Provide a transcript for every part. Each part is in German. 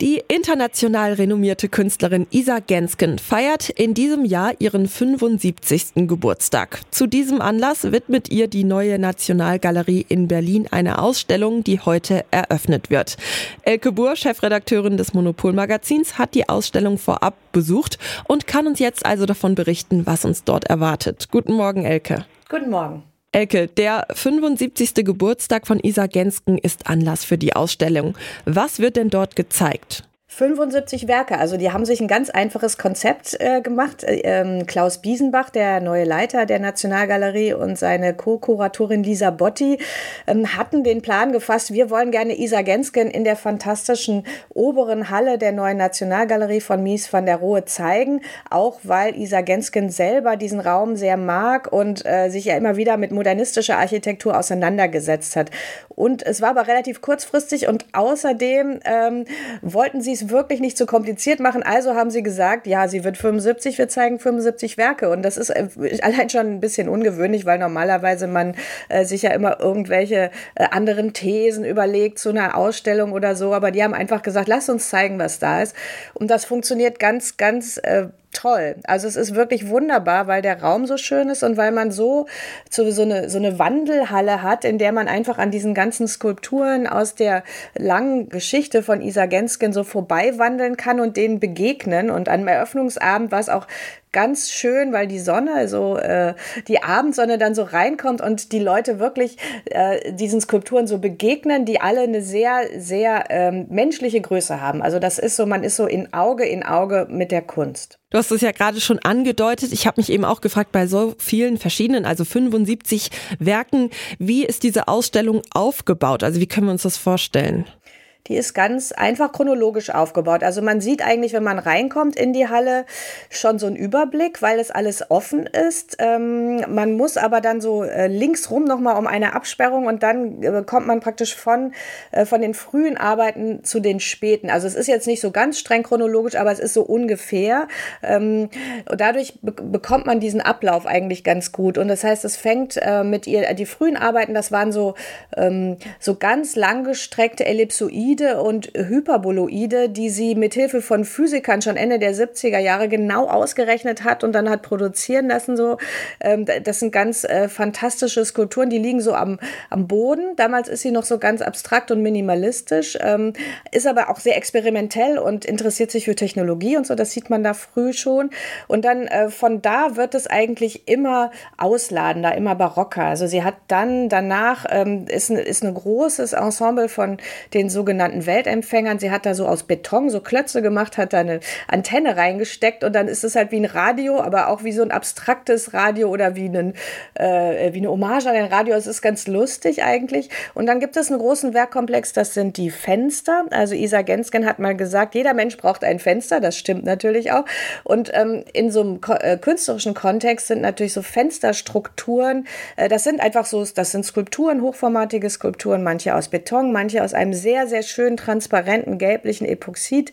Die international renommierte Künstlerin Isa Gensken feiert in diesem Jahr ihren 75. Geburtstag. Zu diesem Anlass widmet ihr die neue Nationalgalerie in Berlin eine Ausstellung, die heute eröffnet wird. Elke Buhr, Chefredakteurin des Monopol-Magazins, hat die Ausstellung vorab besucht und kann uns jetzt also davon berichten, was uns dort erwartet. Guten Morgen, Elke. Guten Morgen. Elke, der 75. Geburtstag von Isa Gensken ist Anlass für die Ausstellung. Was wird denn dort gezeigt? 75 Werke. Also die haben sich ein ganz einfaches Konzept äh, gemacht. Äh, ähm, Klaus Biesenbach, der neue Leiter der Nationalgalerie und seine Co-Kuratorin Lisa Botti ähm, hatten den Plan gefasst, wir wollen gerne Isa Gensken in der fantastischen oberen Halle der neuen Nationalgalerie von Mies van der Rohe zeigen, auch weil Isa Gensken selber diesen Raum sehr mag und äh, sich ja immer wieder mit modernistischer Architektur auseinandergesetzt hat. Und es war aber relativ kurzfristig und außerdem ähm, wollten sie es wirklich nicht zu kompliziert machen. Also haben sie gesagt, ja, sie wird 75, wir zeigen 75 Werke. Und das ist äh, allein schon ein bisschen ungewöhnlich, weil normalerweise man äh, sich ja immer irgendwelche äh, anderen Thesen überlegt zu einer Ausstellung oder so. Aber die haben einfach gesagt, lass uns zeigen, was da ist. Und das funktioniert ganz, ganz äh, toll. Also es ist wirklich wunderbar, weil der Raum so schön ist und weil man so, so, eine, so eine Wandelhalle hat, in der man einfach an diesen ganzen Skulpturen aus der langen Geschichte von Isa Gensken so vorbei wandeln kann und denen begegnen. Und am Eröffnungsabend war es auch ganz schön, weil die Sonne, so äh, die Abendsonne dann so reinkommt und die Leute wirklich äh, diesen Skulpturen so begegnen, die alle eine sehr, sehr ähm, menschliche Größe haben. Also das ist so, man ist so in Auge in Auge mit der Kunst. Du hast es ja gerade schon angedeutet. Ich habe mich eben auch gefragt, bei so vielen verschiedenen, also 75 Werken, wie ist diese Ausstellung aufgebaut? Also wie können wir uns das vorstellen? Die ist ganz einfach chronologisch aufgebaut. Also man sieht eigentlich, wenn man reinkommt in die Halle, schon so einen Überblick, weil es alles offen ist. Ähm, man muss aber dann so äh, links rum nochmal um eine Absperrung und dann äh, kommt man praktisch von, äh, von den frühen Arbeiten zu den späten. Also es ist jetzt nicht so ganz streng chronologisch, aber es ist so ungefähr. Ähm, und dadurch be bekommt man diesen Ablauf eigentlich ganz gut. Und das heißt, es fängt äh, mit ihr, die frühen Arbeiten, das waren so, ähm, so ganz langgestreckte Ellipsoiden Boloide und Hyperboloide, die sie mithilfe von Physikern schon Ende der 70er Jahre genau ausgerechnet hat und dann hat produzieren lassen. So, ähm, das sind ganz äh, fantastische Skulpturen, die liegen so am, am Boden. Damals ist sie noch so ganz abstrakt und minimalistisch, ähm, ist aber auch sehr experimentell und interessiert sich für Technologie und so. Das sieht man da früh schon. Und dann äh, von da wird es eigentlich immer ausladender, immer barocker. Also sie hat dann danach ähm, ist, ist ein großes Ensemble von den sogenannten sogenannten Weltempfängern. Sie hat da so aus Beton so Klötze gemacht, hat da eine Antenne reingesteckt und dann ist es halt wie ein Radio, aber auch wie so ein abstraktes Radio oder wie, einen, äh, wie eine Hommage an ein Radio. Es ist ganz lustig eigentlich. Und dann gibt es einen großen Werkkomplex, das sind die Fenster. Also Isa Gensken hat mal gesagt, jeder Mensch braucht ein Fenster. Das stimmt natürlich auch. Und ähm, in so einem äh, künstlerischen Kontext sind natürlich so Fensterstrukturen. Äh, das sind einfach so, das sind Skulpturen, hochformatige Skulpturen, manche aus Beton, manche aus einem sehr, sehr schön transparenten gelblichen Epoxid,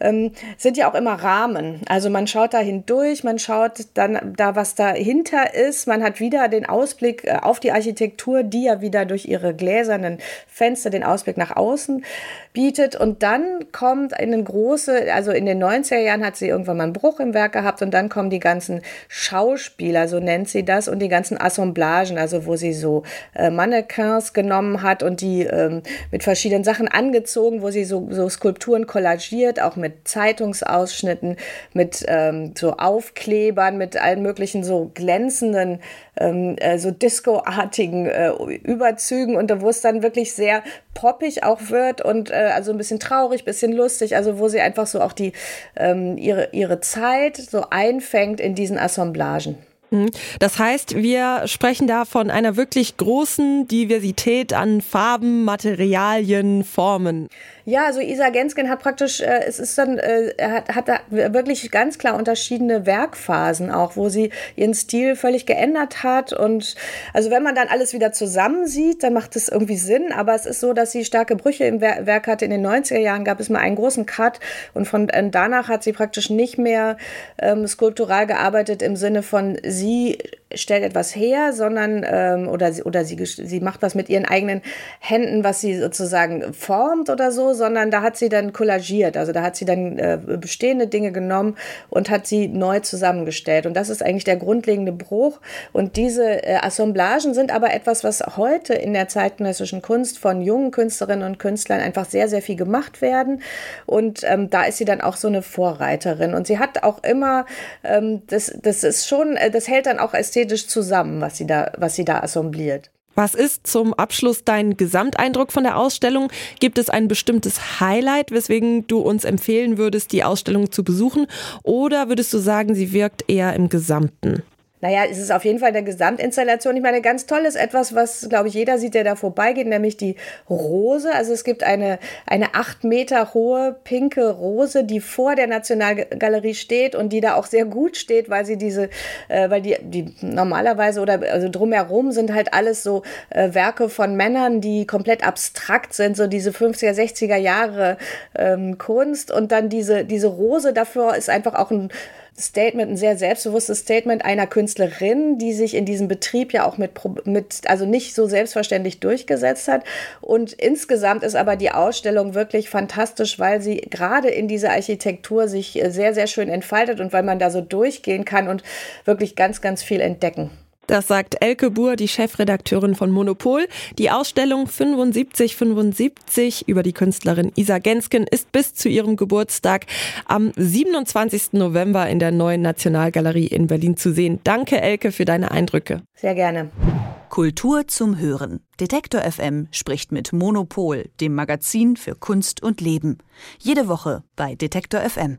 ähm, sind ja auch immer Rahmen. Also man schaut da hindurch, man schaut dann da, was dahinter ist. Man hat wieder den Ausblick äh, auf die Architektur, die ja wieder durch ihre gläsernen Fenster den Ausblick nach außen bietet. Und dann kommt eine große, also in den 90er Jahren hat sie irgendwann mal einen Bruch im Werk gehabt und dann kommen die ganzen Schauspieler, so nennt sie das, und die ganzen Assemblagen, also wo sie so äh, Mannequins genommen hat und die ähm, mit verschiedenen Sachen angezogen angezogen, wo sie so, so Skulpturen kollagiert, auch mit Zeitungsausschnitten, mit ähm, so Aufklebern, mit allen möglichen so glänzenden, ähm, äh, so Disco-artigen äh, Überzügen und wo es dann wirklich sehr poppig auch wird und äh, also ein bisschen traurig, bisschen lustig, also wo sie einfach so auch die ähm, ihre, ihre Zeit so einfängt in diesen Assemblagen. Mhm. Das heißt, wir sprechen da von einer wirklich großen Diversität an Farben, Materialien, Formen. Ja, also Isa Gensken hat praktisch, äh, es ist dann, äh, hat, hat da wirklich ganz klar unterschiedene Werkphasen auch, wo sie ihren Stil völlig geändert hat. Und also wenn man dann alles wieder zusammen sieht, dann macht es irgendwie Sinn. Aber es ist so, dass sie starke Brüche im Werk hatte. In den 90er Jahren gab es mal einen großen Cut und von äh, danach hat sie praktisch nicht mehr ähm, skulptural gearbeitet im Sinne von sie stellt etwas her, sondern ähm, oder sie oder sie sie macht was mit ihren eigenen Händen, was sie sozusagen formt oder so, sondern da hat sie dann kollagiert. Also da hat sie dann äh, bestehende Dinge genommen und hat sie neu zusammengestellt. Und das ist eigentlich der grundlegende Bruch. Und diese äh, Assemblagen sind aber etwas, was heute in der zeitgenössischen Kunst von jungen Künstlerinnen und Künstlern einfach sehr, sehr viel gemacht werden. Und ähm, da ist sie dann auch so eine Vorreiterin. Und sie hat auch immer, ähm, das, das ist schon, äh, das hält dann auch ästhetisch zusammen, was sie da, was sie da assembliert. Was ist zum Abschluss dein Gesamteindruck von der Ausstellung? Gibt es ein bestimmtes Highlight, weswegen du uns empfehlen würdest, die Ausstellung zu besuchen? Oder würdest du sagen, sie wirkt eher im Gesamten? Naja, es ist auf jeden Fall eine Gesamtinstallation. Ich meine, ganz toll ist etwas, was, glaube ich, jeder sieht, der da vorbeigeht, nämlich die Rose. Also es gibt eine, eine acht Meter hohe pinke Rose, die vor der Nationalgalerie steht und die da auch sehr gut steht, weil sie diese, äh, weil die, die normalerweise oder also drumherum sind halt alles so äh, Werke von Männern, die komplett abstrakt sind, so diese 50er, 60er Jahre ähm, Kunst. Und dann diese, diese Rose dafür ist einfach auch ein Statement, ein sehr selbstbewusstes Statement einer Künstlerin, die sich in diesem Betrieb ja auch mit, mit, also nicht so selbstverständlich durchgesetzt hat. Und insgesamt ist aber die Ausstellung wirklich fantastisch, weil sie gerade in dieser Architektur sich sehr, sehr schön entfaltet und weil man da so durchgehen kann und wirklich ganz, ganz viel entdecken. Das sagt Elke Buhr, die Chefredakteurin von Monopol. Die Ausstellung 7575 über die Künstlerin Isa Gensken ist bis zu ihrem Geburtstag am 27. November in der neuen Nationalgalerie in Berlin zu sehen. Danke, Elke, für deine Eindrücke. Sehr gerne. Kultur zum Hören. Detektor FM spricht mit Monopol, dem Magazin für Kunst und Leben. Jede Woche bei Detektor FM.